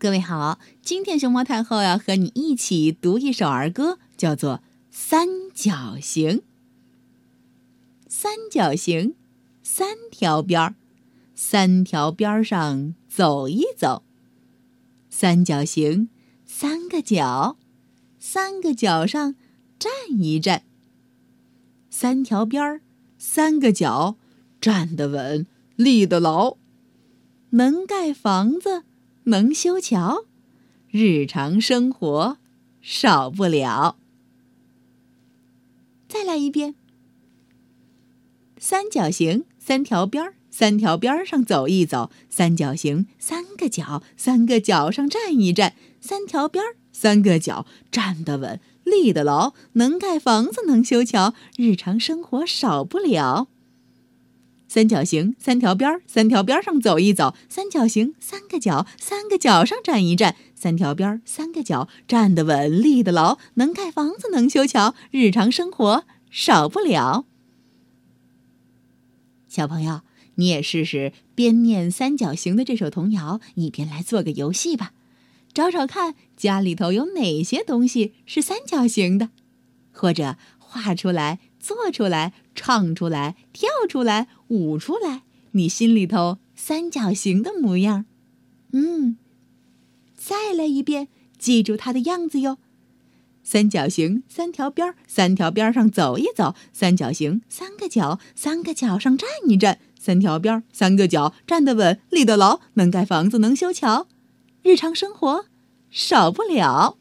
各位好，今天熊猫太后要和你一起读一首儿歌，叫做《三角形》。三角形，三条边儿，三条边儿上走一走。三角形，三个角，三个角上站一站。三条边儿，三个角，站得稳，立得牢，能盖房子。能修桥，日常生活少不了。再来一遍。三角形，三条边儿，三条边儿上走一走。三角形，三个角，三个角上站一站。三条边儿，三个角，站得稳，立得牢，能盖房子，能修桥，日常生活少不了。三角形，三条边儿，三条边上走一走。三角形，三个角，三个角上站一站。三条边儿，三个角，站得稳，立得牢，能盖房子，能修桥，日常生活少不了。小朋友，你也试试边念三角形的这首童谣，一边来做个游戏吧。找找看家里头有哪些东西是三角形的，或者画出来。做出来，唱出来，跳出来，舞出来，你心里头三角形的模样，嗯，再来一遍，记住它的样子哟。三角形，三条边儿，三条边上走一走。三角形，三个角，三个角上站一站。三条边儿，三个角，站得稳，立得牢，能盖房子，能修桥，日常生活少不了。